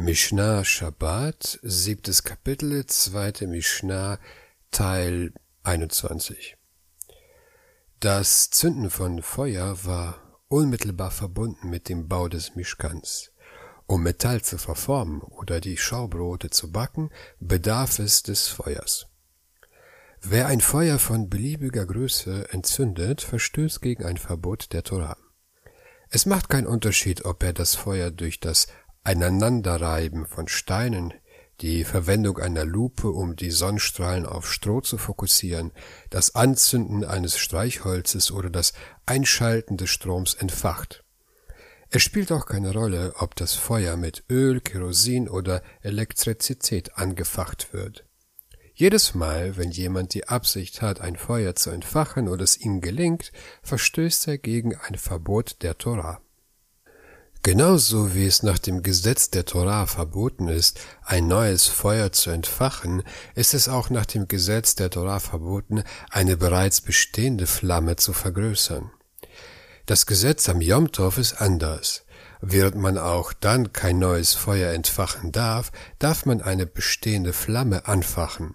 Mishnah Shabbat, siebtes Kapitel, zweite Mishnah, Teil 21. Das Zünden von Feuer war unmittelbar verbunden mit dem Bau des Mischkans. Um Metall zu verformen oder die Schaubrote zu backen, bedarf es des Feuers. Wer ein Feuer von beliebiger Größe entzündet, verstößt gegen ein Verbot der Torah. Es macht keinen Unterschied, ob er das Feuer durch das Aneinanderreiben von Steinen, die Verwendung einer Lupe, um die Sonnenstrahlen auf Stroh zu fokussieren, das Anzünden eines Streichholzes oder das Einschalten des Stroms entfacht. Es spielt auch keine Rolle, ob das Feuer mit Öl, Kerosin oder Elektrizität angefacht wird. Jedes Mal, wenn jemand die Absicht hat, ein Feuer zu entfachen und es ihm gelingt, verstößt er gegen ein Verbot der Torah. Genauso wie es nach dem Gesetz der Torah verboten ist, ein neues Feuer zu entfachen, ist es auch nach dem Gesetz der Torah verboten, eine bereits bestehende Flamme zu vergrößern. Das Gesetz am Yom Tov ist anders. Während man auch dann kein neues Feuer entfachen darf, darf man eine bestehende Flamme anfachen.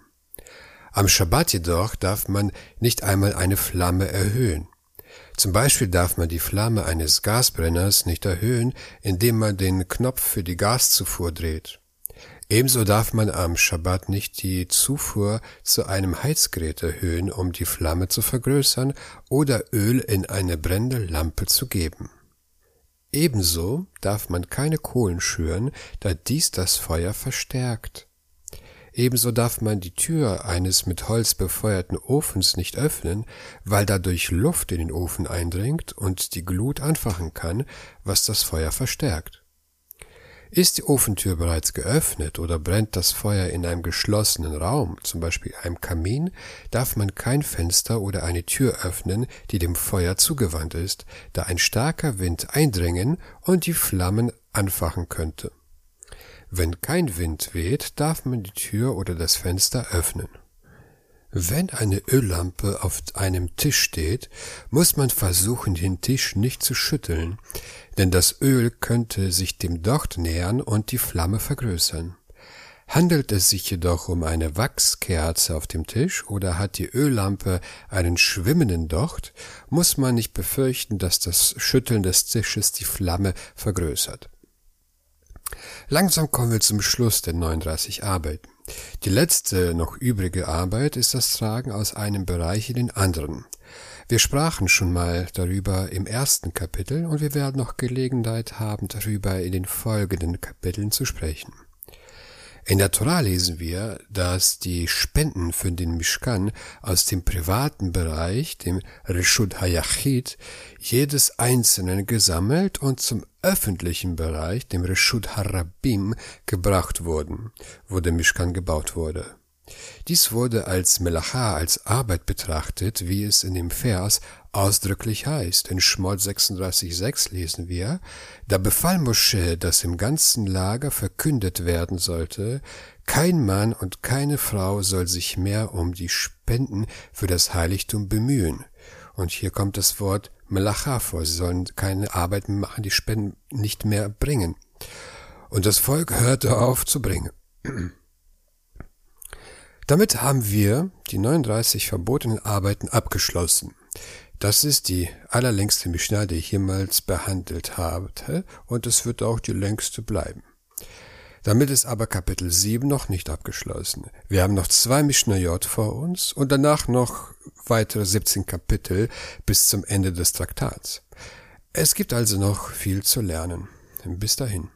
Am Schabbat jedoch darf man nicht einmal eine Flamme erhöhen. Zum Beispiel darf man die Flamme eines Gasbrenners nicht erhöhen, indem man den Knopf für die Gaszufuhr dreht. Ebenso darf man am Schabbat nicht die Zufuhr zu einem Heizgerät erhöhen, um die Flamme zu vergrößern oder Öl in eine brennende Lampe zu geben. Ebenso darf man keine Kohlen schüren, da dies das Feuer verstärkt. Ebenso darf man die Tür eines mit Holz befeuerten Ofens nicht öffnen, weil dadurch Luft in den Ofen eindringt und die Glut anfachen kann, was das Feuer verstärkt. Ist die Ofentür bereits geöffnet oder brennt das Feuer in einem geschlossenen Raum, zum Beispiel einem Kamin, darf man kein Fenster oder eine Tür öffnen, die dem Feuer zugewandt ist, da ein starker Wind eindringen und die Flammen anfachen könnte. Wenn kein Wind weht, darf man die Tür oder das Fenster öffnen. Wenn eine Öllampe auf einem Tisch steht, muss man versuchen, den Tisch nicht zu schütteln, denn das Öl könnte sich dem Docht nähern und die Flamme vergrößern. Handelt es sich jedoch um eine Wachskerze auf dem Tisch oder hat die Öllampe einen schwimmenden Docht, muss man nicht befürchten, dass das Schütteln des Tisches die Flamme vergrößert. Langsam kommen wir zum Schluss der 39 Arbeiten. Die letzte noch übrige Arbeit ist das Tragen aus einem Bereich in den anderen. Wir sprachen schon mal darüber im ersten Kapitel und wir werden noch Gelegenheit haben, darüber in den folgenden Kapiteln zu sprechen. In der Torah lesen wir, dass die Spenden für den Mishkan aus dem privaten Bereich, dem Rishud Hayachid, jedes Einzelnen gesammelt und zum öffentlichen Bereich, dem Rishud Harabim, gebracht wurden, wo der Mishkan gebaut wurde. Dies wurde als Melacha, als Arbeit betrachtet, wie es in dem Vers ausdrücklich heißt. In Schmott 36,6 lesen wir, da befahl Mosche, dass im ganzen Lager verkündet werden sollte, kein Mann und keine Frau soll sich mehr um die Spenden für das Heiligtum bemühen. Und hier kommt das Wort Melacha vor. Sie sollen keine Arbeit machen, die Spenden nicht mehr bringen. Und das Volk hörte auf zu bringen. Damit haben wir die 39 verbotenen Arbeiten abgeschlossen. Das ist die allerlängste Mishnah, die ich jemals behandelt habe, und es wird auch die längste bleiben. Damit ist aber Kapitel 7 noch nicht abgeschlossen. Wir haben noch zwei Mishnayot vor uns und danach noch weitere 17 Kapitel bis zum Ende des Traktats. Es gibt also noch viel zu lernen. Bis dahin.